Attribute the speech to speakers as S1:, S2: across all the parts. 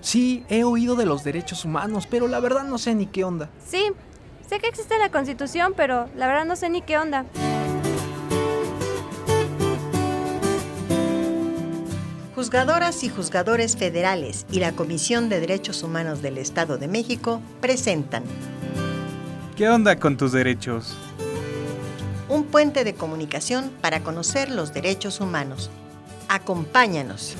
S1: Sí, he oído de los derechos humanos, pero la verdad no sé ni qué onda.
S2: Sí, sé que existe la Constitución, pero la verdad no sé ni qué onda.
S3: Juzgadoras y juzgadores federales y la Comisión de Derechos Humanos del Estado de México presentan
S4: ¿Qué onda con tus derechos?
S3: un puente de comunicación para conocer los derechos humanos. Acompáñanos.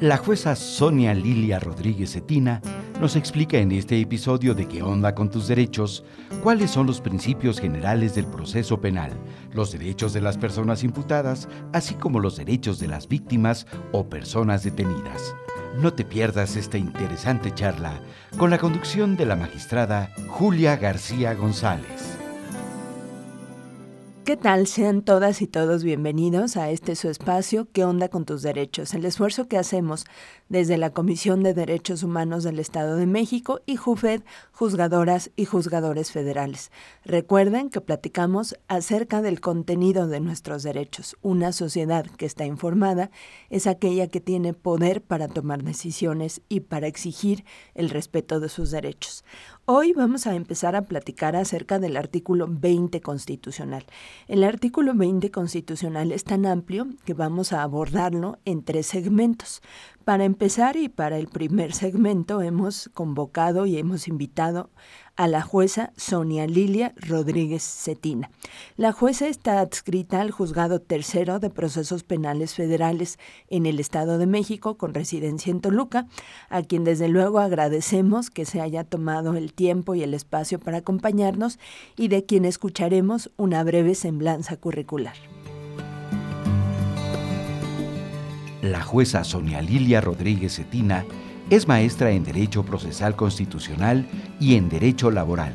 S5: La jueza Sonia Lilia Rodríguez Cetina nos explica en este episodio de qué onda con tus derechos, cuáles son los principios generales del proceso penal, los derechos de las personas imputadas, así como los derechos de las víctimas o personas detenidas. No te pierdas esta interesante charla con la conducción de la magistrada Julia García González.
S6: ¿Qué tal? Sean todas y todos bienvenidos a este su espacio ¿Qué onda con tus derechos? El esfuerzo que hacemos desde la Comisión de Derechos Humanos del Estado de México y JUFED, juzgadoras y juzgadores federales. Recuerden que platicamos acerca del contenido de nuestros derechos. Una sociedad que está informada es aquella que tiene poder para tomar decisiones y para exigir el respeto de sus derechos. Hoy vamos a empezar a platicar acerca del artículo 20 constitucional. El artículo 20 constitucional es tan amplio que vamos a abordarlo en tres segmentos. Para empezar y para el primer segmento hemos convocado y hemos invitado a la jueza Sonia Lilia Rodríguez Cetina. La jueza está adscrita al Juzgado Tercero de Procesos Penales Federales en el Estado de México con residencia en Toluca, a quien desde luego agradecemos que se haya tomado el tiempo y el espacio para acompañarnos y de quien escucharemos una breve semblanza curricular.
S5: La jueza Sonia Lilia Rodríguez Cetina es maestra en Derecho Procesal Constitucional y en Derecho Laboral,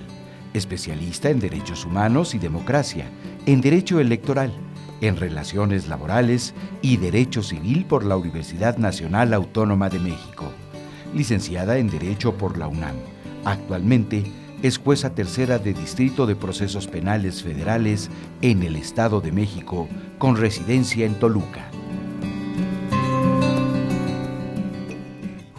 S5: especialista en Derechos Humanos y Democracia, en Derecho Electoral, en Relaciones Laborales y Derecho Civil por la Universidad Nacional Autónoma de México, licenciada en Derecho por la UNAM. Actualmente es jueza tercera de Distrito de Procesos Penales Federales en el Estado de México, con residencia en Toluca.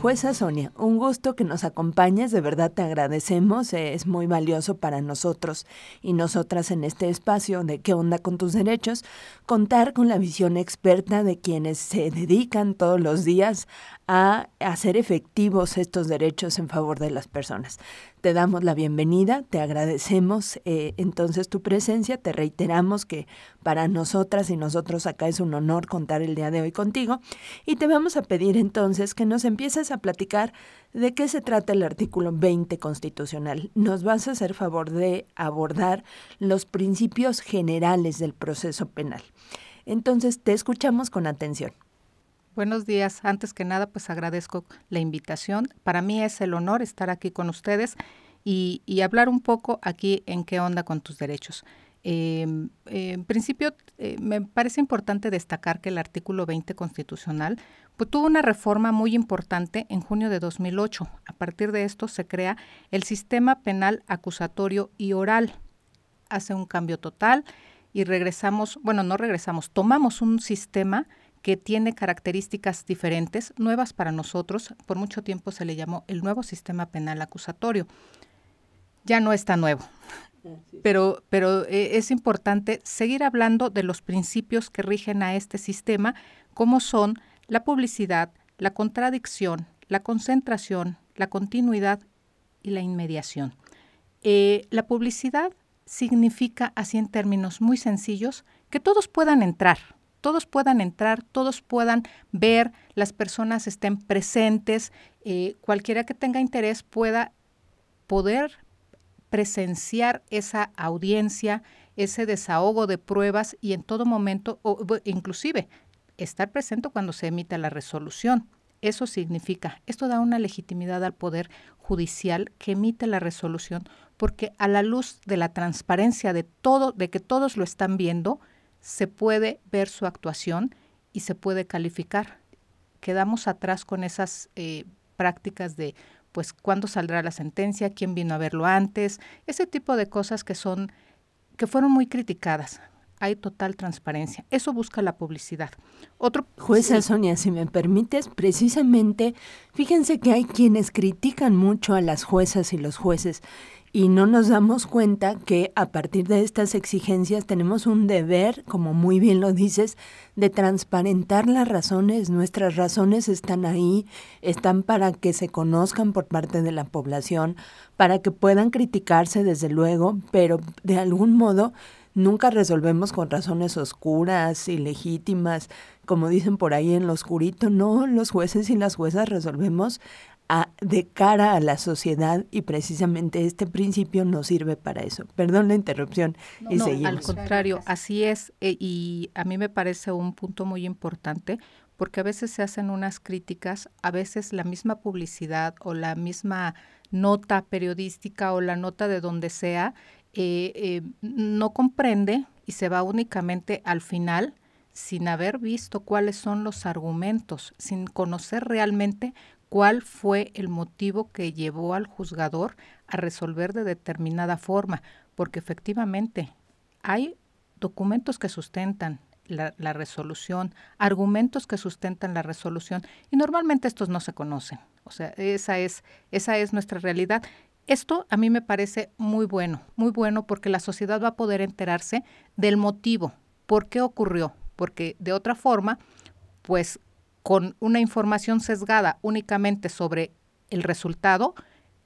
S6: Jueza Sonia, un gusto que nos acompañes, de verdad te agradecemos, es muy valioso para nosotros y nosotras en este espacio de qué onda con tus derechos, contar con la visión experta de quienes se dedican todos los días a hacer efectivos estos derechos en favor de las personas. Te damos la bienvenida, te agradecemos eh, entonces tu presencia, te reiteramos que para nosotras y nosotros acá es un honor contar el día de hoy contigo y te vamos a pedir entonces que nos empieces a platicar de qué se trata el artículo 20 constitucional. Nos vas a hacer favor de abordar los principios generales del proceso penal. Entonces te escuchamos con atención.
S7: Buenos días. Antes que nada, pues agradezco la invitación. Para mí es el honor estar aquí con ustedes y, hablar un poco aquí en qué onda con tus derechos. Em, en principio, eh, me parece importante destacar que el artículo 20 constitucional pues, tuvo una reforma muy importante en junio de 2008. A partir de esto se crea el sistema penal acusatorio y oral. Hace un cambio total y regresamos, bueno, no regresamos, tomamos un sistema que tiene características diferentes, nuevas para nosotros. Por mucho tiempo se le llamó el nuevo sistema penal acusatorio. Ya no está nuevo, pero, pero eh, es importante seguir hablando de los principios que rigen a este sistema, como son la publicidad, la contradicción, la concentración, la continuidad y la inmediación. Eh, la publicidad significa, así en términos muy sencillos, que todos puedan entrar, todos puedan entrar, todos puedan ver, las personas estén presentes, eh, cualquiera que tenga interés pueda poder presenciar esa audiencia, ese desahogo de pruebas y en todo momento, o, inclusive estar presente cuando se emita la resolución. Eso significa, esto da una legitimidad al Poder Judicial que emite la resolución, porque a la luz de la transparencia de todo, de que todos lo están viendo, se puede ver su actuación y se puede calificar. Quedamos atrás con esas eh, prácticas de, pues, cuándo saldrá la sentencia, quién vino a verlo antes, ese tipo de cosas que son, que fueron muy criticadas. hay total transparencia. Eso busca la publicidad. Otro
S6: Jueza Sonia, si me permites, precisamente, fíjense que hay quienes critican mucho a las juezas y los jueces y no nos damos cuenta que a partir de estas exigencias tenemos un deber, como muy bien lo dices, de transparentar las razones. Nuestras razones están ahí, están para que se conozcan por parte de la población, para que puedan criticarse desde luego, pero de algún modo nunca resolvemos con razones oscuras, ilegítimas, como dicen por ahí en lo oscurito. No, los jueces y las juezas resolvemos de cara a la sociedad y precisamente este principio nos sirve para eso. Perdón la interrupción y
S7: no,
S6: seguimos.
S7: Al contrario, así es eh, y a mí me parece un punto muy importante porque a veces se hacen unas críticas, a veces la misma publicidad o la misma nota periodística o la nota de donde sea eh, eh, no comprende y se va únicamente al final sin haber visto cuáles son los argumentos, sin conocer realmente cuál fue el motivo que llevó al juzgador a resolver de determinada forma, porque efectivamente hay documentos que sustentan la, resolución, argumentos que sustentan la resolución, y normalmente estos no se conocen. O sea, esa es, esa es nuestra realidad. Esto a mí me parece muy bueno, muy bueno porque la sociedad va a poder enterarse del motivo, por qué ocurrió, porque de otra forma, pues con una información sesgada únicamente sobre el resultado,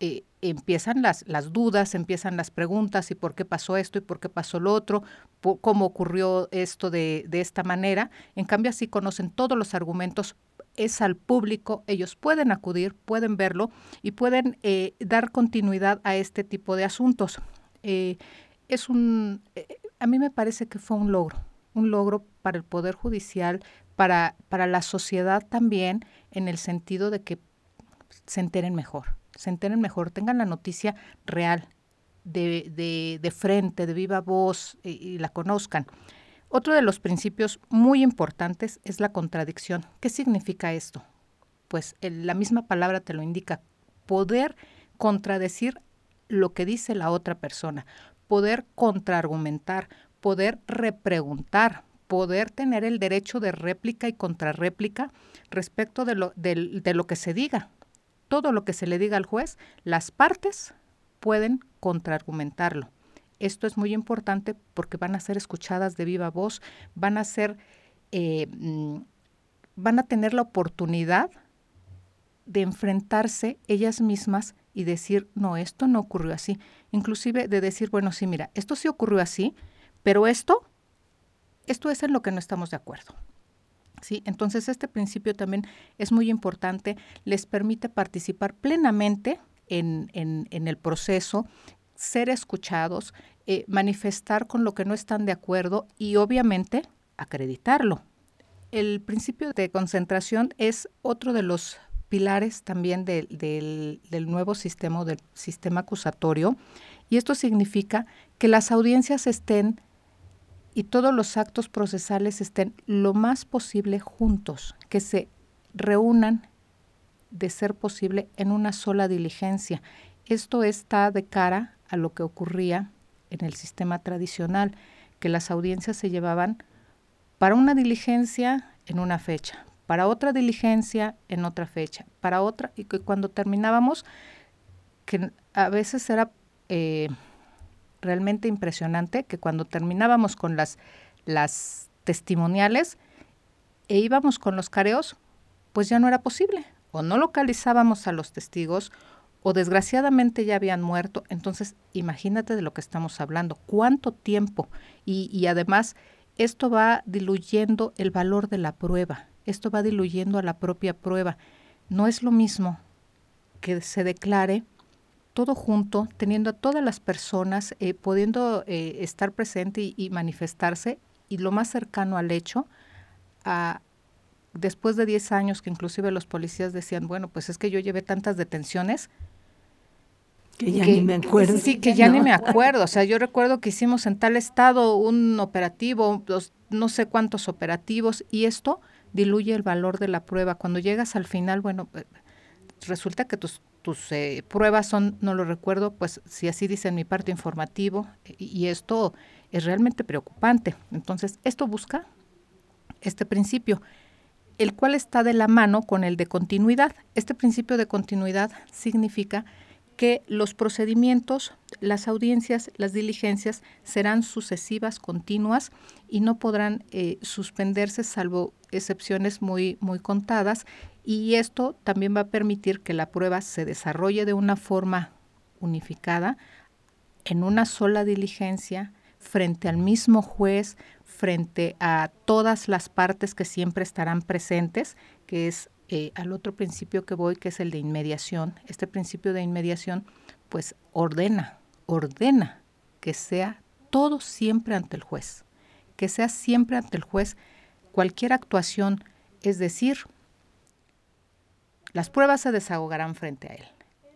S7: eh, empiezan las, las dudas, empiezan las preguntas y por qué pasó esto y por qué pasó lo otro, cómo ocurrió esto de, de esta manera. En cambio, así conocen todos los argumentos, es al público, ellos pueden acudir, pueden verlo y pueden eh, dar continuidad a este tipo de asuntos. Eh, es un, a mí me parece que fue un logro, un logro para el Poder Judicial, para, para la sociedad también, en el sentido de que se enteren mejor, se enteren mejor, tengan la noticia real, de, de, de frente, de viva voz y, la conozcan. Otro de los principios muy importantes es la contradicción. ¿Qué significa esto? Pues la misma palabra te lo indica, poder contradecir lo que dice la otra persona, poder contraargumentar, poder repreguntar, poder tener el derecho de réplica y contrarréplica respecto de lo, de, de lo que se diga. Todo lo que se le diga al juez, las partes pueden contraargumentarlo. Esto es muy importante porque van a ser escuchadas de viva voz, van a ser, eh, van a tener la oportunidad de enfrentarse ellas mismas y decir, no, esto no ocurrió así. Inclusive de decir, bueno, sí, mira, esto sí ocurrió así, pero esto, esto es en lo que no estamos de acuerdo. ¿Sí? Entonces, este principio también es muy importante, les permite participar plenamente en, en, el proceso, ser escuchados, eh, manifestar con lo que no están de acuerdo y obviamente acreditarlo. El principio de concentración es otro de los pilares también de, de, del nuevo sistema, del sistema acusatorio, y esto significa que las audiencias estén y todos los actos procesales estén lo más posible juntos, que se reúnan de ser posible en una sola diligencia. Esto está de cara a lo que ocurría en el sistema tradicional, que las audiencias se llevaban para una diligencia en una fecha, para otra diligencia en otra fecha, para otra, y que cuando terminábamos, que a veces era eh, realmente impresionante, que cuando terminábamos con las, las testimoniales e íbamos con los careos, pues ya no era posible, o no localizábamos a los testigos, o desgraciadamente ya habían muerto, entonces imagínate de lo que estamos hablando, cuánto tiempo. Y, y, además esto va diluyendo el valor de la prueba, esto va diluyendo a la propia prueba. No es lo mismo que se declare todo junto, teniendo a todas las personas, eh, pudiendo eh, estar presente y, y, manifestarse, y lo más cercano al hecho, a, después de 10 años que inclusive los policías decían, bueno, pues es que yo llevé tantas detenciones,
S6: que ya que, ni me acuerdo.
S7: Sí, que ya no. ni me acuerdo. O sea, yo recuerdo que hicimos en tal estado un operativo, dos, no sé cuántos operativos, y esto diluye el valor de la prueba. Cuando llegas al final, bueno, eh, resulta que tus, tus eh, pruebas son, no lo recuerdo, pues si así dice en mi parte informativo, y, y esto es realmente preocupante. Entonces, esto busca este principio, el cual está de la mano con el de continuidad. Este principio de continuidad significa que los procedimientos, las audiencias, las diligencias serán sucesivas, continuas y no podrán eh, suspenderse salvo excepciones muy, muy contadas y esto también va a permitir que la prueba se desarrolle de una forma unificada en una sola diligencia frente al mismo juez, frente a todas las partes que siempre estarán presentes, que es eh, al otro principio que voy, que es el de inmediación. Este principio de inmediación, pues ordena, ordena que sea todo siempre ante el juez, que sea siempre ante el juez cualquier actuación, es decir, las pruebas se desahogarán frente a él.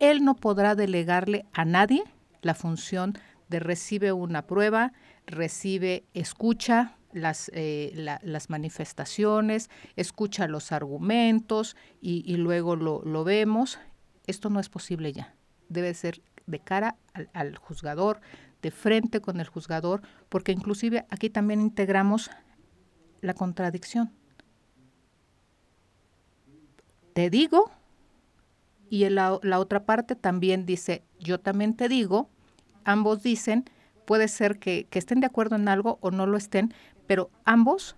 S7: Él no podrá delegarle a nadie la función de recibe una prueba, recibe, escucha las, eh, las manifestaciones, escucha los argumentos y, luego lo, vemos. Esto no es posible ya. Debe ser de cara al juzgador, de frente con el juzgador, porque inclusive aquí también integramos la contradicción. Te digo, y la, la otra parte también dice, yo también te digo, ambos dicen, puede ser que, que, estén de acuerdo en algo o no lo estén, pero ambos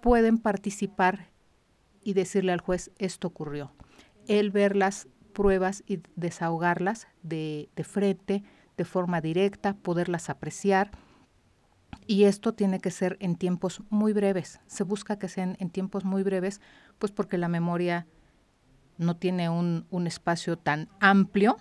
S7: pueden participar y decirle al juez, esto ocurrió. Él ver las pruebas y desahogarlas de, de frente, de forma directa, poderlas apreciar. Y esto tiene que ser en tiempos muy breves. Se busca que sean en tiempos muy breves, pues porque la memoria no tiene un, un espacio tan amplio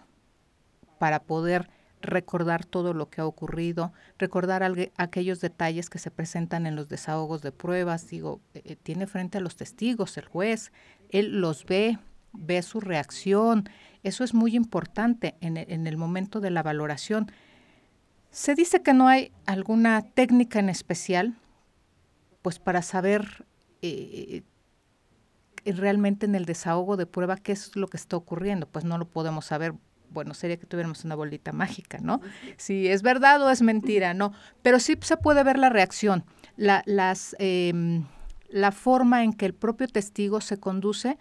S7: para poder recordar todo lo que ha ocurrido, recordar aquellos detalles que se presentan en los desahogos de pruebas. Digo, eh, eh, tiene frente a los testigos, el juez, él los ve, ve su reacción. Eso es muy importante en, e, el momento de la valoración. Se dice que no hay alguna técnica en especial, pues para saber eh, realmente en el desahogo de prueba qué es lo que está ocurriendo, pues no lo podemos saber bueno, sería que tuviéramos una bolita mágica, ¿no? Si es verdad o es mentira, ¿no? Pero sí se puede ver la reacción, la, las, em, la forma en que el propio testigo se conduce,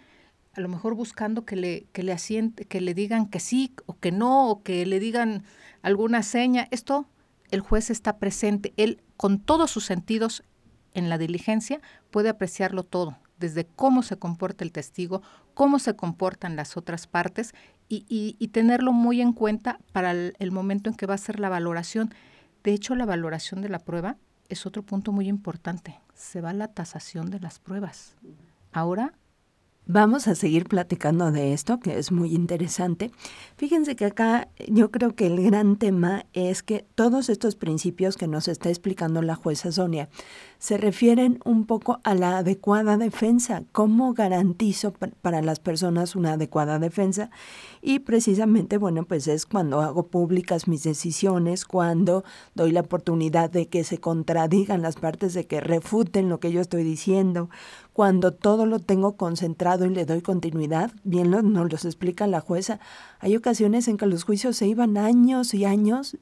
S7: a lo mejor buscando que le, que le asiente, que le digan que sí o que no, o que le digan alguna seña. Esto, el juez está presente, él con todos sus sentidos en la diligencia puede apreciarlo todo desde cómo se comporta el testigo, cómo se comportan las otras partes y, tenerlo muy en cuenta para el, momento en que va a ser la valoración. De hecho, la valoración de la prueba es otro punto muy importante. Se va la tasación de las pruebas. Ahora
S6: Vamos a seguir platicando de esto, que es muy interesante. Fíjense que acá yo creo que el gran tema es que todos estos principios que nos está explicando la jueza Sonia se refieren un poco a la adecuada defensa, cómo garantizo para las personas una adecuada defensa y precisamente, bueno, pues es cuando hago públicas mis decisiones, cuando doy la oportunidad de que se contradigan las partes, de que refuten lo que yo estoy diciendo, cuando todo lo tengo concentrado y le doy continuidad, bien lo, nos los explica la jueza, hay ocasiones en que los juicios se iban años y años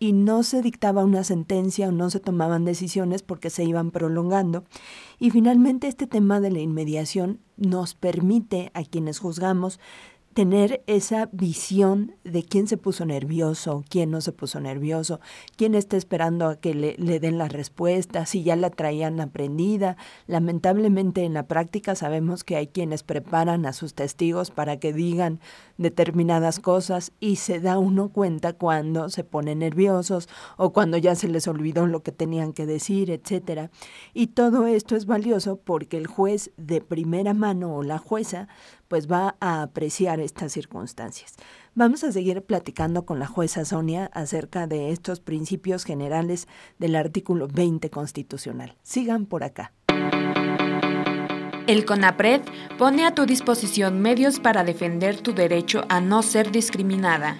S6: y no se dictaba una sentencia o no se tomaban decisiones porque se iban prolongando. Y finalmente este tema de la inmediación nos permite a quienes juzgamos tener esa visión de quién se puso nervioso, quién no se puso nervioso, quién está esperando a que le, den la respuesta, si ya la traían aprendida. Lamentablemente en la práctica sabemos que hay quienes preparan a sus testigos para que digan determinadas cosas y se da uno cuenta cuando se ponen nerviosos o cuando ya se les olvidó lo que tenían que decir, etcétera. Y todo esto es valioso porque el juez de primera mano o la jueza pues va a apreciar estas circunstancias. Vamos a seguir platicando con la jueza Sonia acerca de estos principios generales del artículo 20 constitucional. Sigan por acá.
S8: El CONAPRED pone a tu disposición medios para defender tu derecho a no ser discriminada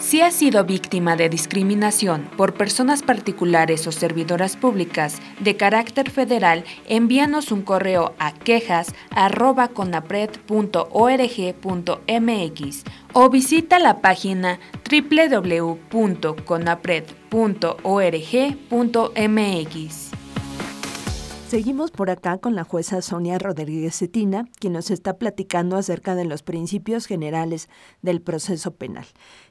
S8: Si has sido víctima de discriminación por personas particulares o servidoras públicas de carácter federal, envíanos un correo a quejas@conapred.org.mx o visita la página www.conapred.org.mx.
S6: Seguimos por acá con la jueza Sonia Rodríguez Cetina, quien nos está platicando acerca de los principios generales del proceso penal.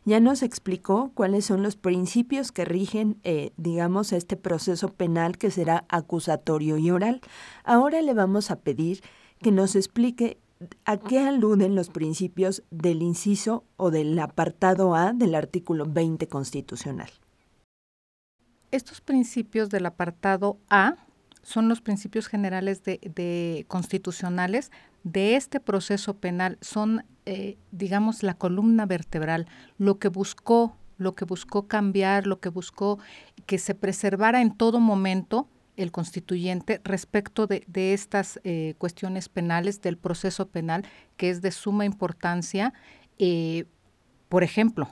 S6: Ya nos explicó cuáles son los principios que rigen, eh, digamos, este proceso penal que será acusatorio y oral. Ahora le vamos a pedir que nos explique a qué aluden los principios del inciso o del apartado A del artículo 20 constitucional.
S7: Estos principios del apartado A son los principios generales de, constitucionales de este proceso penal, son, eh, digamos, la columna vertebral, lo que buscó, lo que buscó cambiar, lo que buscó que se preservara en todo momento el constituyente respecto de, estas eh, cuestiones penales, del proceso penal, que es de suma importancia. Eh, por ejemplo,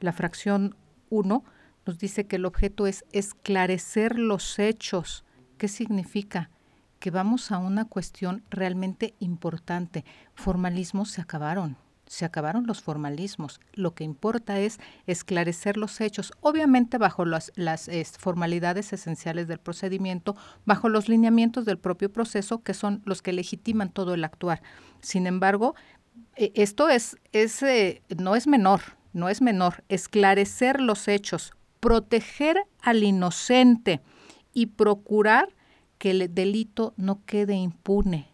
S7: la fracción 1 nos dice que el objeto es esclarecer los hechos. ¿Qué significa? Que vamos a una cuestión realmente importante. Formalismos se acabaron, se acabaron los formalismos. Lo que importa es esclarecer los hechos, obviamente bajo las, formalidades esenciales del procedimiento, bajo los lineamientos del propio proceso, que son los que legitiman todo el actuar. Sin embargo, e, esto es, es eh, no es menor, no es menor. Esclarecer los hechos, proteger al inocente y procurar que el delito no quede impune.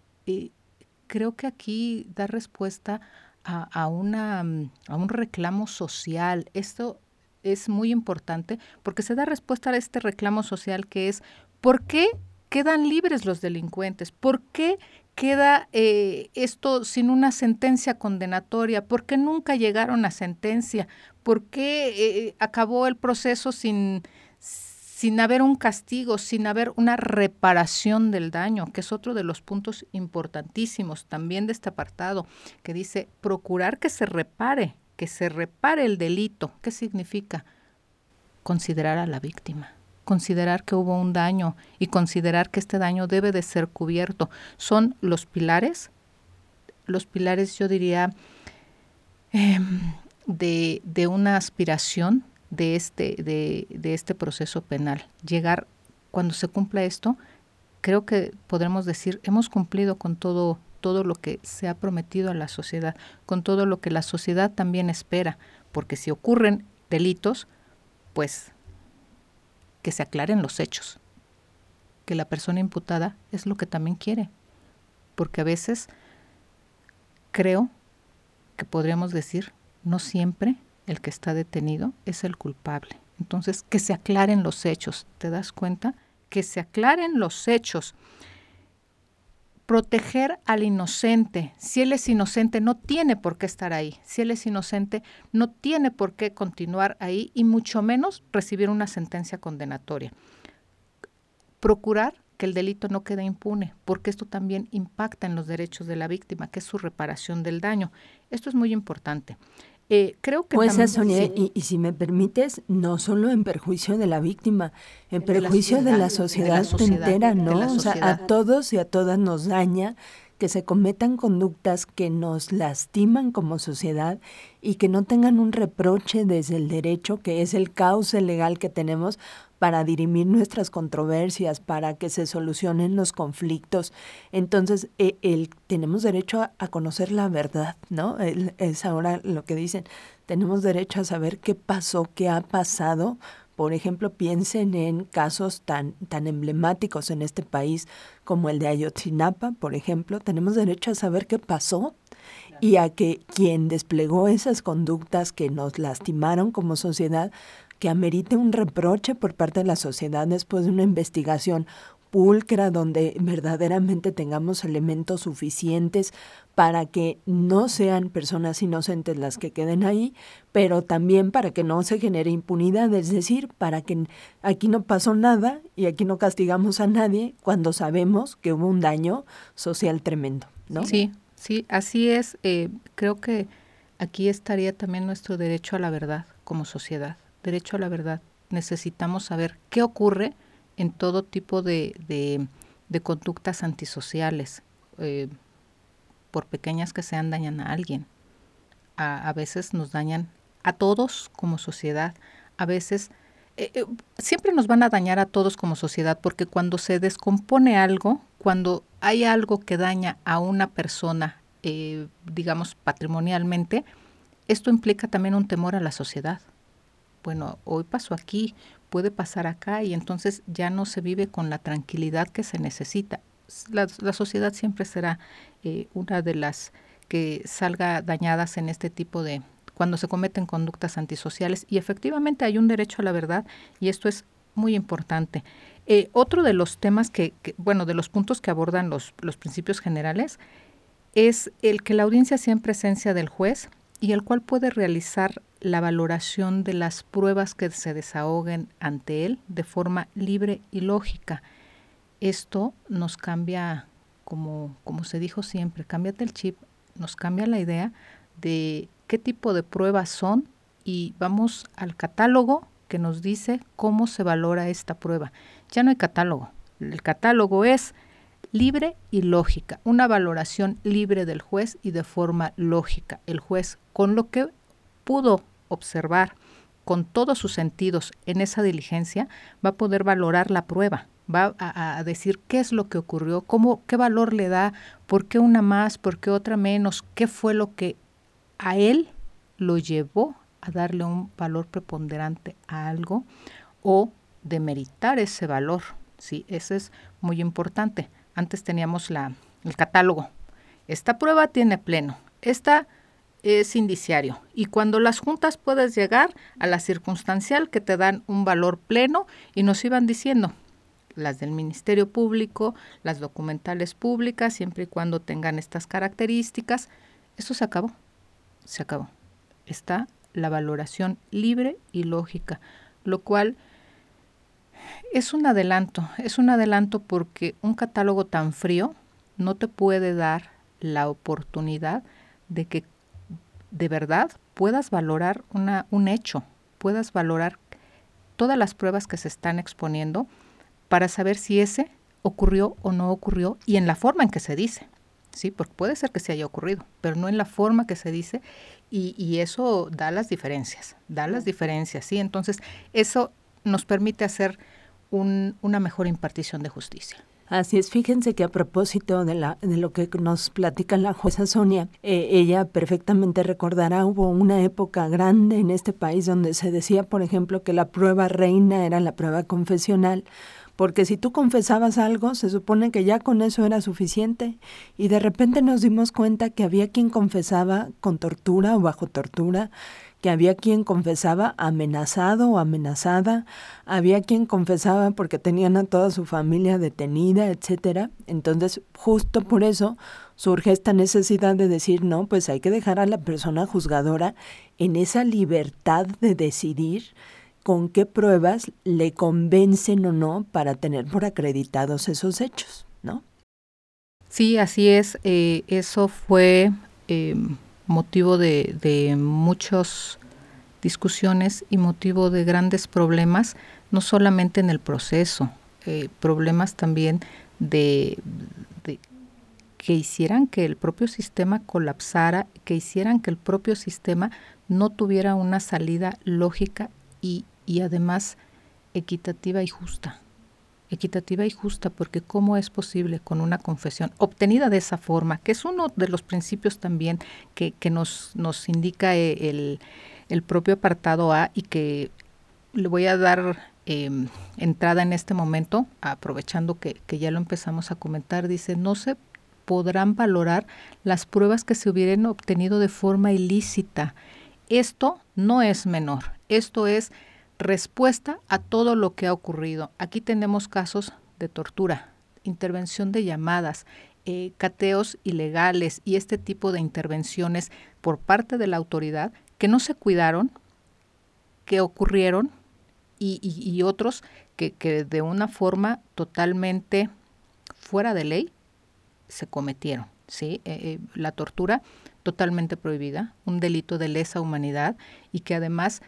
S7: creo que aquí da respuesta a un reclamo social. Esto es muy importante porque se da respuesta a este reclamo social que es ¿por qué quedan libres los delincuentes? ¿Por qué queda eh, esto sin una sentencia condenatoria? ¿Por qué nunca llegaron a sentencia? ¿Por qué eh, acabó el proceso sin, sin haber un castigo, sin haber una reparación del daño, que es otro de los puntos importantísimos también de este apartado, que dice procurar que se repare, que se repare el delito. ¿Qué significa? Considerar a la víctima considerar que hubo un daño y considerar que este daño debe de ser cubierto. Son los pilares, los pilares yo diría em, de, de, una aspiración de este, de, de este proceso penal. Llegar, cuando se cumpla esto, creo que podremos decir, hemos cumplido con todo, todo lo que se ha prometido a la sociedad, con todo lo que la sociedad también espera, porque si ocurren delitos, pues que se aclaren los hechos, que la persona imputada es lo que también quiere, porque a veces creo que podríamos decir, no siempre el que está detenido es el culpable. Entonces, que se aclaren los hechos, ¿te das cuenta? Que se aclaren los hechos. Proteger al inocente. Si él es inocente, no tiene por qué estar ahí. Si él es inocente, no tiene por qué continuar ahí y mucho menos recibir una sentencia condenatoria. Procurar que el delito no quede impune, porque esto también impacta en los derechos de la víctima, que es su reparación del daño. Esto es muy importante. Eh, creo que
S6: pues Sonia, y, si me permites, no solo en perjuicio de la víctima, en perjuicio de la sociedad, entera, ¿no? O sea, a todos y a todas nos daña que se cometan conductas que nos lastiman como sociedad y que no tengan un reproche desde el derecho, que es el cauce legal que tenemos para dirimir nuestras controversias, para que se solucionen los conflictos. Entonces, e, el, tenemos derecho a, conocer la verdad, ¿no? es ahora lo que dicen, tenemos derecho a saber qué pasó, qué ha pasado. Por ejemplo, piensen en casos tan, tan emblemáticos en este país como el de Ayotzinapa, por ejemplo. Tenemos derecho a saber qué pasó y a que quien desplegó esas conductas que nos lastimaron como sociedad que amerite un reproche por parte de la sociedad después de una investigación pulcra donde verdaderamente tengamos elementos suficientes para que no sean personas inocentes las que queden ahí, pero también para que no se genere impunidad, es decir, para que aquí no pasó nada y aquí no castigamos a nadie cuando sabemos que hubo un daño social tremendo, ¿no?
S7: Sí, sí, así es. Eh, creo que aquí estaría también nuestro derecho a la verdad como sociedad. Derecho a la verdad. Necesitamos saber qué ocurre en todo tipo de, de, conductas antisociales. Eh, por pequeñas que sean, dañan a alguien. A, veces nos dañan a todos como sociedad. A veces eh, eh, siempre nos van a dañar a todos como sociedad porque cuando se descompone algo, cuando hay algo que daña a una persona, eh, digamos, patrimonialmente, esto implica también un temor a la sociedad. Bueno, hoy pasó aquí, puede pasar acá y entonces ya no se vive con la tranquilidad que se necesita. La, sociedad siempre será una de las que salga dañadas en este tipo de, cuando se cometen conductas antisociales y efectivamente hay un derecho a la verdad y esto es muy importante. Eh, otro de los temas que, bueno, de los puntos que abordan los, los principios generales es el que la audiencia sea en presencia del juez y el cual puede realizar la valoración de las pruebas que se desahoguen ante él de forma libre y lógica. Esto nos cambia, como, como se dijo siempre, cámbiate el chip, nos cambia la idea de qué tipo de pruebas son y vamos al catálogo que nos dice cómo se valora esta prueba. Ya no hay catálogo. El catálogo es libre y lógica, una valoración libre del juez y de forma lógica. El juez, con lo que pudo observar con todos sus sentidos en esa diligencia, va a poder valorar la prueba, va a, a, decir qué es lo que ocurrió, cómo, qué valor le da, por qué una más, por qué otra menos, qué fue lo que a él lo llevó a darle un valor preponderante a algo o demeritar ese valor. Sí, eso es muy importante. Antes teníamos la, el catálogo. Esta prueba tiene pleno. Esta es indiciario. Y cuando las juntas puedes llegar a la circunstancial que te dan un valor pleno y nos iban diciendo las del Ministerio Público, las documentales públicas, siempre y cuando tengan estas características. Eso se acabó se acabó. Está la valoración libre y lógica, lo cual es un adelanto, es un adelanto porque un catálogo tan frío no te puede dar la oportunidad de que de verdad puedas valorar una, un hecho, puedas valorar todas las pruebas que se están exponiendo para saber si ese ocurrió o no ocurrió y en la forma en que se dice. ¿sí? Porque puede ser que se haya ocurrido, pero no en la forma que se dice y, eso da las diferencias, da las diferencias, ¿sí? Entonces, eso nos permite hacer un, una mejor impartición de justicia.
S6: Así es, fíjense que a propósito de, la, de lo que nos platica la jueza Sonia, eh, ella perfectamente recordará, hubo una época grande en este país donde se decía, por ejemplo, que la prueba reina era la prueba confesional, porque si tú confesabas algo, se supone que ya con eso era suficiente, y de repente nos dimos cuenta que había quien confesaba con tortura o bajo tortura, que había quien confesaba amenazado o amenazada, había quien confesaba porque tenían a toda su familia detenida, etcétera. Entonces, justo por eso surge esta necesidad de decir, no, pues hay que dejar a la persona juzgadora en esa libertad de decidir con qué pruebas le convencen o no para tener por acreditados esos hechos, ¿no?
S7: Sí, así es. Eh, eso fue eh, motivo de, muchas discusiones y motivo de grandes problemas, no solamente en el proceso, eh, problemas también de, de, que hicieran que el propio sistema colapsara, que hicieran que el propio sistema no tuviera una salida lógica y, y además equitativa y justa. Equitativa y justa, porque ¿cómo es posible con una confesión obtenida de esa forma, que es uno de los principios también que, nos, nos indica e, el, el, propio apartado A y que le voy a dar eh, entrada en este momento, aprovechando que, que ya lo empezamos a comentar, dice, no se podrán valorar las pruebas que se hubieran obtenido de forma ilícita. Esto no es menor, esto es respuesta a todo lo que ha ocurrido. Aquí tenemos casos de tortura, intervención de llamadas, eh, cateos ilegales y este tipo de intervenciones por parte de la autoridad que no se cuidaron, que ocurrieron y, y, otros que, que de una forma totalmente fuera de ley se cometieron. ¿sí? Eh, eh, la tortura totalmente prohibida, un delito de lesa humanidad y que además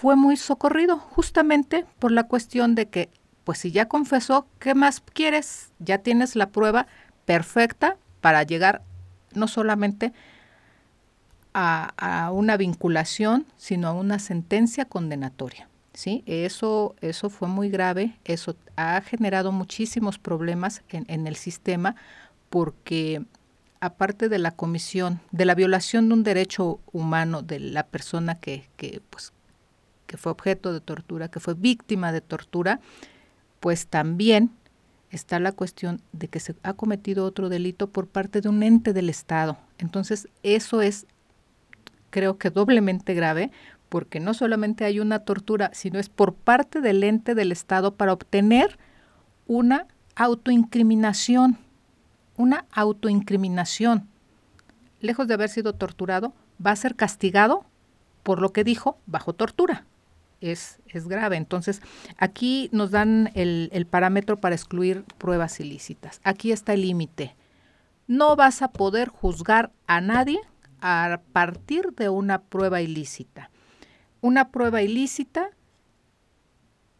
S7: fue muy socorrido justamente por la cuestión de que, pues si ya confesó, ¿qué más quieres? Ya tienes la prueba perfecta para llegar no solamente a, a una vinculación, sino a una sentencia condenatoria. ¿sí? Eso, eso fue muy grave, eso ha generado muchísimos problemas en, en el sistema porque aparte de la comisión, de la violación de un derecho humano de la persona que, que, pues, que fue objeto de tortura, que fue víctima de tortura, pues también está la cuestión de que se ha cometido otro delito por parte de un ente del Estado. Entonces, eso es, creo que doblemente grave, porque no solamente hay una tortura, sino es por parte del ente del Estado para obtener una autoincriminación, una autoincriminación. Lejos de haber sido torturado, va a ser castigado por lo que dijo bajo tortura es, es grave. Entonces, aquí nos dan el, el parámetro para excluir pruebas ilícitas. Aquí está el límite. No vas a poder juzgar a nadie a partir de una prueba ilícita. Una prueba ilícita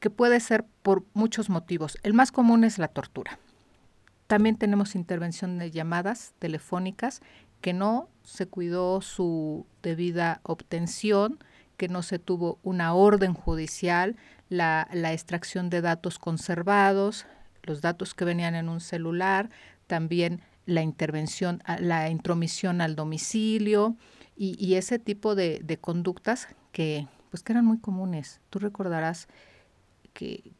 S7: que puede ser por muchos motivos. El más común es la tortura. También tenemos intervención de llamadas telefónicas que no se cuidó su debida obtención, que no se tuvo una orden judicial, la, la, extracción de datos conservados, los datos que venían en un celular, también la intervención, la intromisión al domicilio y, y ese tipo de, de, conductas que pues que eran muy comunes. Tú recordarás que,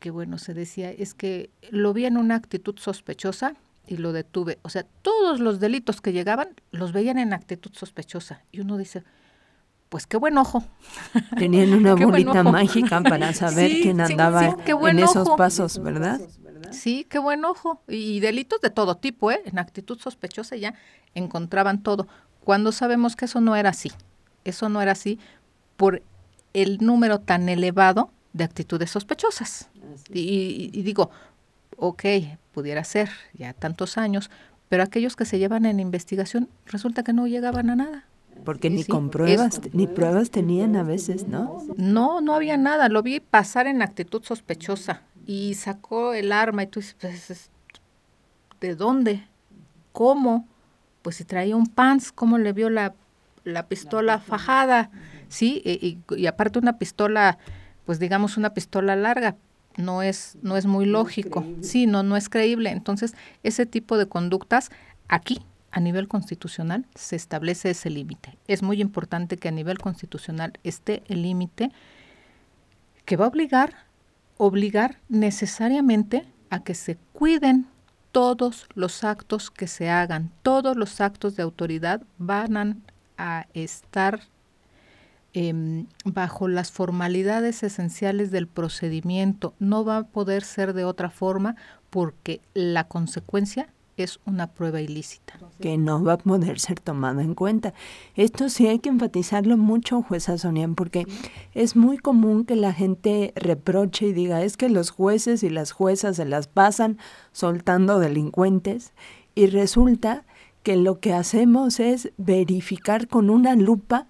S7: que bueno, se decía, es que lo vi en una actitud sospechosa y lo detuve. O sea, todos los delitos que llegaban los veían en actitud sospechosa. Y uno dice, pues qué buen ojo.
S6: Tenían una bolita mágica para saber sí, quién andaba sí, sí, en esos pasos, ¿verdad?
S7: Sí, qué buen ojo. Y delitos de todo tipo, ¿eh? En actitud sospechosa ya encontraban todo. Cuando sabemos que eso no era así. Eso no era así por el número tan elevado de actitudes sospechosas. Y, y, y digo, ok, pudiera ser, ya tantos años, pero aquellos que se llevan en investigación resulta que no llegaban a nada
S6: porque sí, ni con pruebas, es, ni pruebas tenían a veces, ¿no?
S7: No, no había nada, lo vi pasar en actitud sospechosa y sacó el arma y tú dices, pues, ¿de dónde? ¿Cómo? Pues si traía un pants, ¿cómo le vio la, la pistola fajada? Sí, y, y, y, aparte una pistola, pues digamos una pistola larga, no es, no es muy lógico, sí, no, no es creíble. Entonces, ese tipo de conductas aquí a nivel constitucional se establece ese límite. Es muy importante que a nivel constitucional esté el límite que va a obligar, obligar necesariamente a que se cuiden todos los actos que se hagan, todos los actos de autoridad van a estar eh, bajo las formalidades esenciales del procedimiento. No va a poder ser de otra forma porque la consecuencia es una prueba ilícita.
S6: Que no va a poder ser tomado en cuenta. Esto sí hay que enfatizarlo mucho, jueza Sonia, porque es muy común que la gente reproche y diga, es que los jueces y las juezas se las pasan soltando delincuentes y resulta que lo que hacemos es verificar con una lupa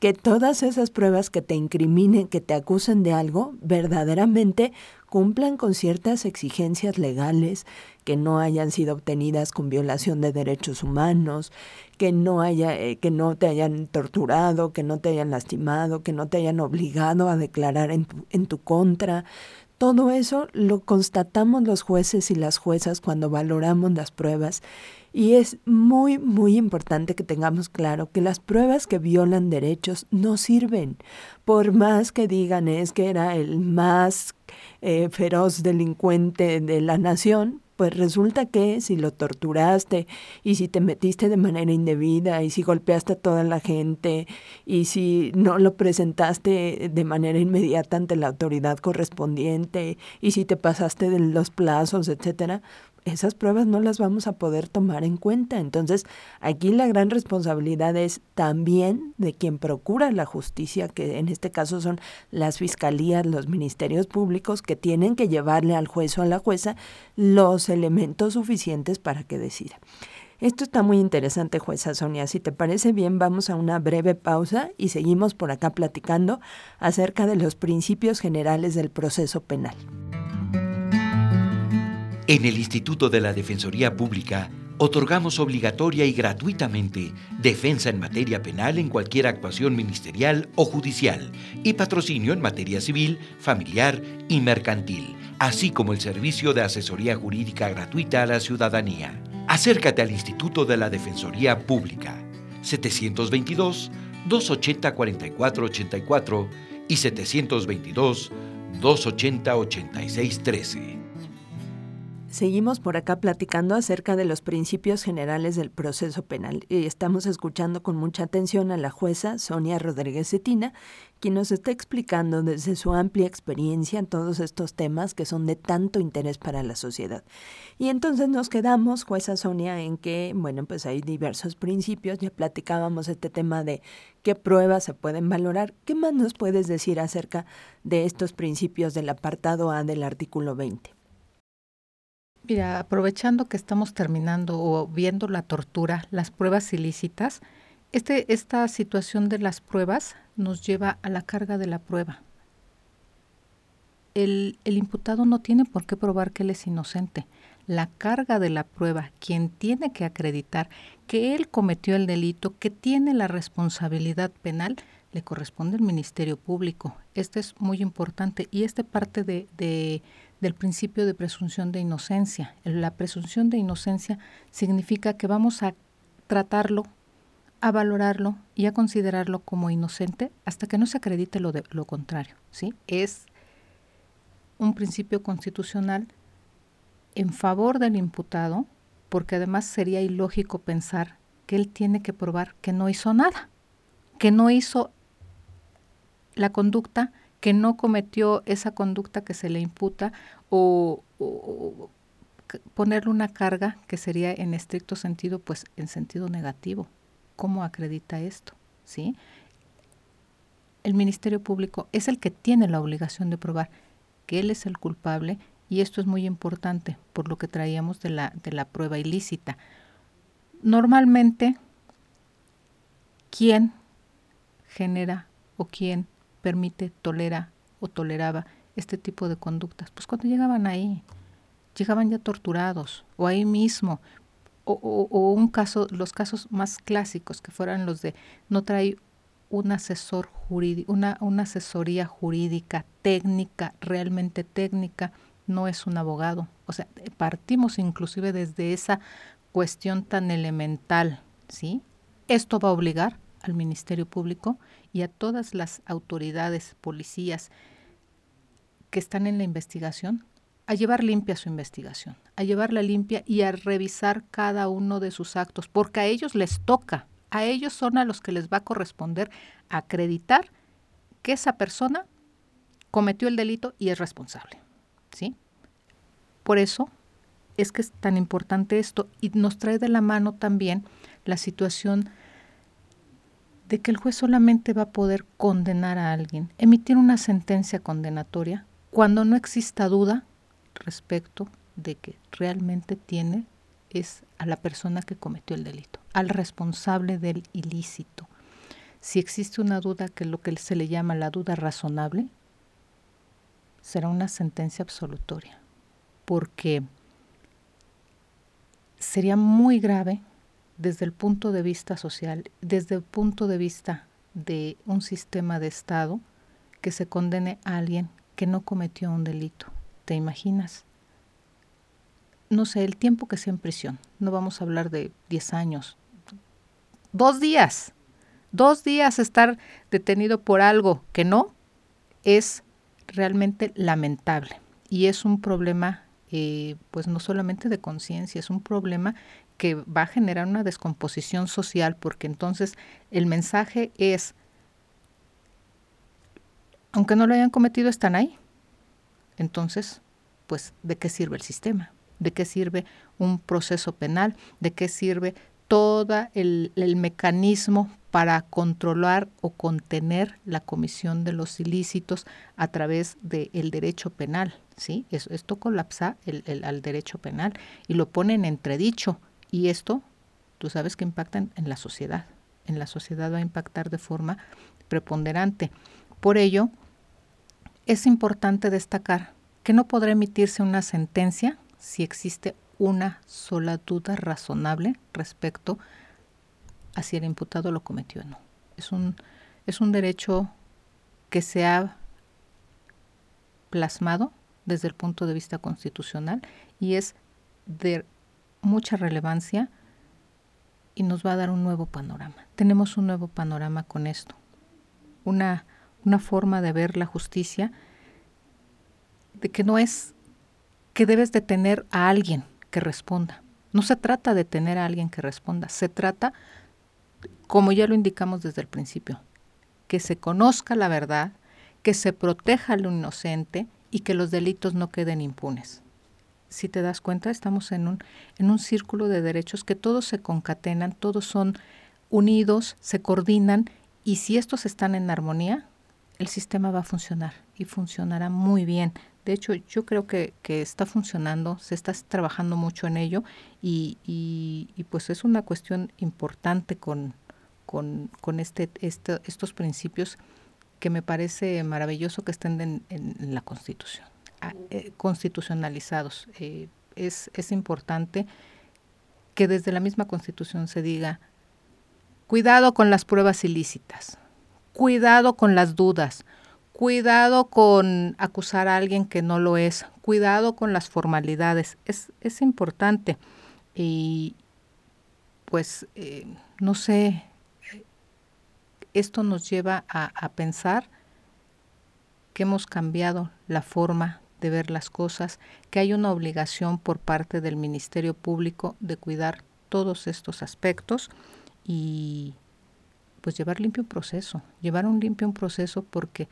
S6: que todas esas pruebas que te incriminen, que te acusen de algo, verdaderamente cumplan con ciertas exigencias legales, que no hayan sido obtenidas con violación de derechos humanos, que no haya eh, que no te hayan torturado, que no te hayan lastimado, que no te hayan obligado a declarar en tu, en tu contra. Todo eso lo constatamos los jueces y las juezas cuando valoramos las pruebas y es muy, muy importante que tengamos claro que las pruebas que violan derechos no sirven. Por más que digan es que era el más eh, feroz delincuente de la nación, pues resulta que si lo torturaste y si te metiste de manera indebida y si golpeaste a toda la gente y si no lo presentaste de manera inmediata ante la autoridad correspondiente y si te pasaste de los plazos, etcétera, esas pruebas no las vamos a poder tomar en cuenta. Entonces, aquí la gran responsabilidad es también de quien procura la justicia, que en este caso son las fiscalías, los ministerios públicos, que tienen que llevarle al juez o a la jueza los elementos suficientes para que decida. Esto está muy interesante, jueza Sonia. Si te parece bien, vamos a una breve pausa y seguimos por acá platicando acerca de los principios generales del proceso penal.
S5: En el Instituto de la Defensoría Pública otorgamos obligatoria y gratuitamente defensa en materia penal en cualquier actuación ministerial o judicial y patrocinio en materia civil, familiar y mercantil, así como el servicio de asesoría jurídica gratuita a la ciudadanía. Acércate al Instituto de la Defensoría Pública, 722-280-4484 y 722-280-8613.
S6: Seguimos por acá platicando acerca de los principios generales del proceso penal y estamos escuchando con mucha atención a la jueza Sonia Rodríguez Cetina, quien nos está explicando desde su amplia experiencia todos estos temas que son de tanto interés para la sociedad. Y entonces nos quedamos, jueza Sonia, en que, bueno, pues hay diversos principios, ya platicábamos este tema de qué pruebas se pueden valorar. ¿Qué más nos puedes decir acerca de estos principios del apartado A del artículo 20?
S7: Mira, aprovechando que estamos terminando o viendo la tortura, las pruebas ilícitas, este, esta situación de las pruebas nos lleva a la carga de la prueba. El, el imputado no tiene por qué probar que él es inocente. La carga de la prueba, quien tiene que acreditar que él cometió el delito, que tiene la responsabilidad penal, le corresponde al Ministerio Público. Este es muy importante y este parte de, de del principio de presunción de inocencia. La presunción de inocencia significa que vamos a tratarlo, a valorarlo y a considerarlo como inocente hasta que no se acredite lo, de, lo contrario. ¿sí? Es un principio constitucional en favor del imputado, porque además sería ilógico pensar que él tiene que probar que no hizo nada, que no hizo la conducta que no cometió esa conducta que se le imputa o, ponerle una carga que sería en estricto sentido, pues en sentido negativo. ¿Cómo acredita esto? ¿Sí? El Ministerio Público es el que tiene la obligación de probar que él es el culpable y esto es muy importante por lo que traíamos de la, de la prueba ilícita. Normalmente, ¿quién genera o quién permite, tolera o toleraba este tipo de conductas? Pues cuando llegaban ahí, llegaban ya torturados o ahí mismo, o, o, un caso, los casos más clásicos que fueran los de no trae un asesor jurídico, una, una asesoría jurídica técnica, realmente técnica, no es un abogado. O sea, partimos inclusive desde esa cuestión tan elemental, ¿sí? Esto va a obligar al Ministerio Público y a todas las autoridades, policías que están en la investigación, a llevar limpia su investigación, a llevarla limpia y a revisar cada uno de sus actos, porque a ellos les toca, a ellos son a los que les va a corresponder acreditar que esa persona cometió el delito y es responsable. ¿Sí? Por eso es que es tan importante esto y nos trae de la mano también la situación de que el juez solamente va a poder condenar a alguien, emitir una sentencia condenatoria, cuando no exista duda respecto de que realmente tiene es a la persona que cometió el delito, al responsable del ilícito. Si existe una duda, que lo que se le llama la duda razonable, será una sentencia absolutoria, porque sería muy grave desde el punto de vista social, desde el punto de vista de un sistema de Estado, que se condene a alguien que no cometió un delito. ¿Te imaginas? No sé, el tiempo que sea en prisión. No vamos a hablar de 10 años. Dos días. Dos días estar detenido por algo que no es realmente lamentable. Y es un problema, eh, pues no solamente de conciencia, es un problema que va a generar una descomposición social, porque entonces el mensaje es, aunque no lo hayan cometido, están ahí. Entonces, pues, ¿de qué sirve el sistema? ¿De qué sirve un proceso penal? ¿De qué sirve todo el, mecanismo para controlar o contener la comisión de los ilícitos a través del derecho penal? ¿sí? Esto colapsa el, al derecho penal y lo pone en entredicho y esto tú sabes que impactan en la sociedad. En la sociedad va a impactar de forma preponderante. Por ello, es importante destacar que no podrá emitirse una sentencia si existe una sola duda razonable respecto a si el imputado lo cometió o no. Es un, es un derecho que se ha plasmado desde el punto de vista constitucional y es de mucha relevancia y nos va a dar un nuevo panorama. Tenemos un nuevo panorama con esto, una, una forma de ver la justicia de que no es que debes de tener a alguien que responda. No se trata de tener a alguien que responda, se trata, como ya lo indicamos desde el principio, que se conozca la verdad, que se proteja al inocente y que los delitos no queden impunes. Si te das cuenta, estamos en un, en un círculo de derechos que todos se concatenan, todos son unidos, se coordinan y si estos están en armonía, el sistema va a funcionar y funcionará muy bien. De hecho, yo creo que, está funcionando, se está trabajando mucho en ello y, y, pues es una cuestión importante con, con, con este, este, estos principios que me parece maravilloso que estén en, la Constitución, eh, constitucionalizados. Eh, es, es importante que desde la misma Constitución se diga, cuidado con las pruebas ilícitas, cuidado con las dudas, cuidado con acusar a alguien que no lo es, cuidado con las formalidades, es, es importante. Y pues, eh, no sé, esto nos lleva a, a pensar que hemos cambiado la forma de ver las cosas, que hay una obligación por parte del Ministerio Público de cuidar todos estos aspectos y pues llevar limpio un proceso, llevar un limpio un proceso porque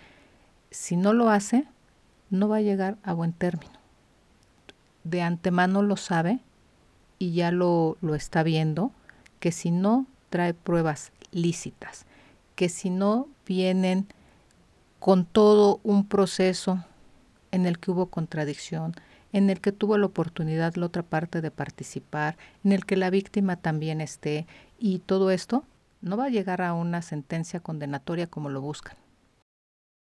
S7: si no lo hace, no va a llegar a buen término. De antemano lo sabe y ya lo, lo está viendo, que si no trae pruebas lícitas, que si no vienen con todo un proceso en el que hubo contradicción, en el que tuvo la oportunidad la otra parte de participar, en el que la víctima también esté, y todo esto no va a llegar a una sentencia condenatoria como lo buscan.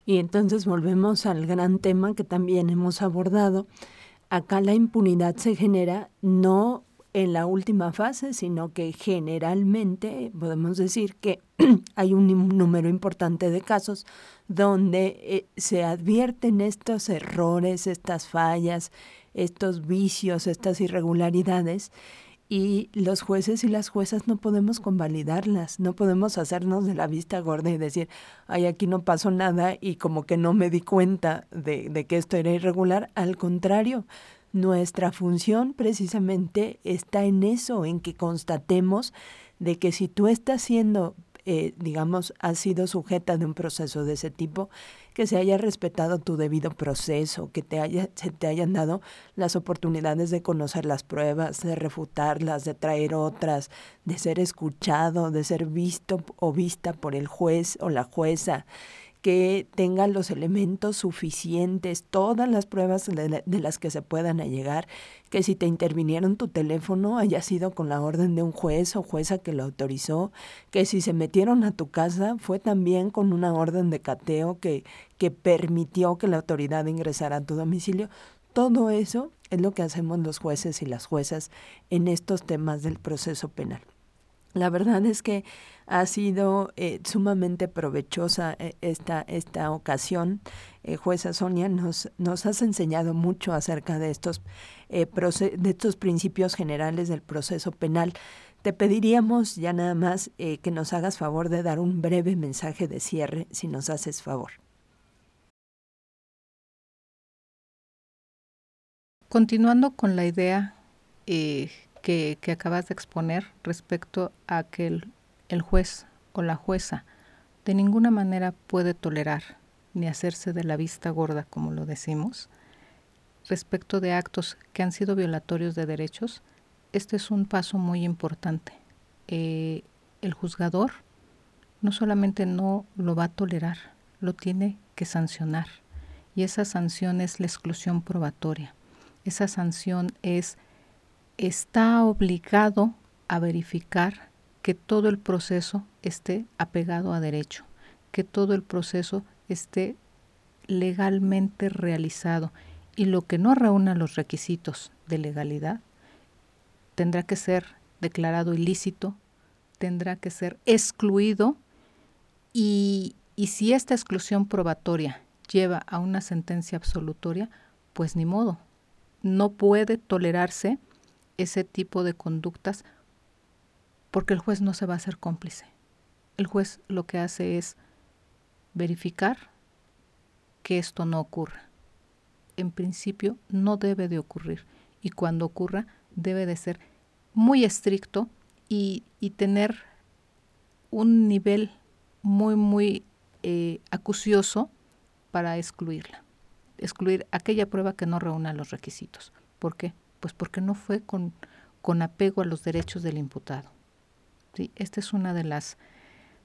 S6: Y entonces volvemos al gran tema que también hemos abordado. Acá la impunidad se genera no en la última fase, sino que generalmente podemos decir que hay un número importante de casos donde eh, se advierten estos errores, estas fallas, estos vicios, estas irregularidades y los jueces y las juezas no podemos convalidarlas, no podemos hacernos de la vista gorda y decir, ay, aquí no pasó nada y como que no me di cuenta de, de que esto era irregular. Al contrario, nuestra función precisamente está en eso, en que constatemos de que si tú estás siendo eh, digamos, has sido sujeta de un proceso de ese tipo, que se haya respetado tu debido proceso, que te haya, se te hayan dado las oportunidades de conocer las pruebas, de refutarlas, de traer otras, de ser escuchado, de ser visto o vista por el juez o la jueza que tengan los elementos suficientes, todas las pruebas de, las que se puedan allegar, que si te intervinieron tu teléfono haya sido con la orden de un juez o jueza que lo autorizó, que si se metieron a tu casa fue también con una orden de cateo que, que permitió que la autoridad ingresara a tu domicilio. Todo eso es lo que hacemos los jueces y las juezas en estos temas del proceso penal. La verdad es que ha sido eh, sumamente provechosa eh, esta, esta ocasión. Eh, jueza Sonia, nos, nos has enseñado mucho acerca de estos, de estos principios generales del proceso penal. Te pediríamos ya nada más que nos hagas favor de dar un breve mensaje de cierre, si nos haces favor.
S7: Continuando con la idea que, acabas de exponer respecto a que el, juez o la jueza de ninguna manera puede tolerar ni hacerse de la vista gorda, como lo decimos, respecto de actos que han sido violatorios de derechos, este es un paso muy importante. Eh, el juzgador no solamente no lo va a tolerar, lo tiene que sancionar. Y esa sanción es la exclusión probatoria. Esa sanción es está obligado a verificar que todo el proceso esté apegado a derecho, que todo el proceso esté legalmente realizado y lo que no reúna los requisitos de legalidad tendrá que ser declarado ilícito, tendrá que ser excluido y, y si esta exclusión probatoria lleva a una sentencia absolutoria, pues ni modo. No puede tolerarse ese tipo de conductas porque el juez no se va a hacer cómplice. El juez lo que hace es verificar que esto no ocurra. En principio no debe de ocurrir y cuando ocurra debe de ser muy estricto y, y tener un nivel muy, muy eh, acucioso para excluirla. Excluir aquella prueba que no reúna los requisitos. ¿Por qué? Pues porque no fue con, con apego a los derechos del imputado. ¿Sí? Esta es una de las,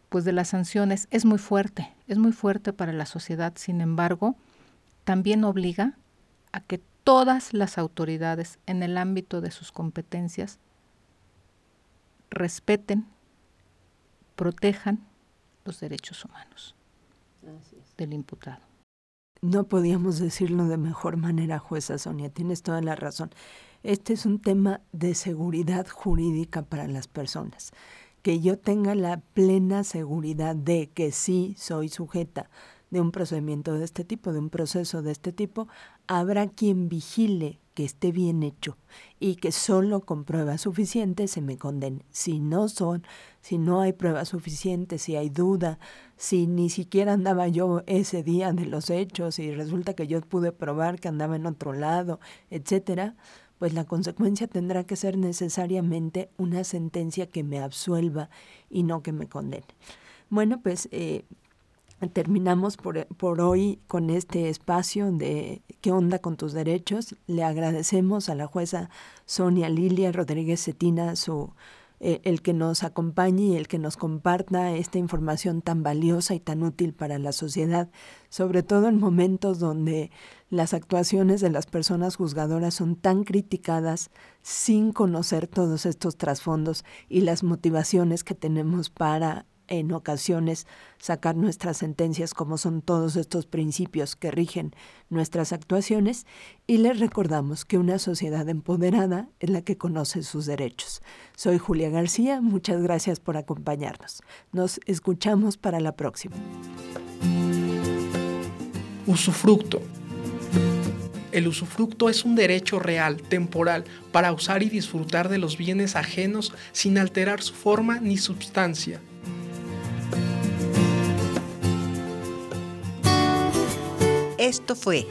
S7: pues de las sanciones. Es muy fuerte, es muy fuerte para la sociedad. Sin embargo, también obliga a que todas las autoridades en el ámbito de sus competencias respeten, protejan los derechos humanos del imputado.
S6: No podíamos decirlo de mejor manera, jueza Sonia, tienes toda la razón. Este es un tema de seguridad jurídica para las personas. Que yo tenga la plena seguridad de que sí soy sujeta de un procedimiento de este tipo, de un proceso de este tipo, habrá quien vigile que esté bien hecho y que solo con pruebas suficientes se me condene. Si no son, si no hay pruebas suficientes, si hay duda, si ni siquiera andaba yo ese día de los hechos y resulta que yo pude probar que andaba en otro lado, etcétera, pues la consecuencia tendrá que ser necesariamente una sentencia que me absuelva y no que me condene. Bueno, pues eh, terminamos por, por, hoy con este espacio de ¿Qué onda con tus derechos? Le agradecemos a la jueza Sonia Lilia Rodríguez Cetina su, eh, el que nos acompañe y el que nos comparta esta información tan valiosa y tan útil para la sociedad, sobre todo en momentos donde las actuaciones de las personas juzgadoras son tan criticadas sin conocer todos estos trasfondos y las motivaciones que tenemos para en ocasiones sacar nuestras sentencias como son todos estos principios que rigen nuestras actuaciones y les recordamos que una sociedad empoderada es la que conoce sus derechos. Soy Julia García, muchas gracias por acompañarnos. Nos escuchamos para la próxima.
S1: Usufructo. El usufructo es un derecho real, temporal, para usar y disfrutar de los bienes ajenos sin alterar su forma ni substancia.
S3: Esto fue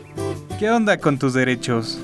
S4: ¿Qué onda con tus derechos?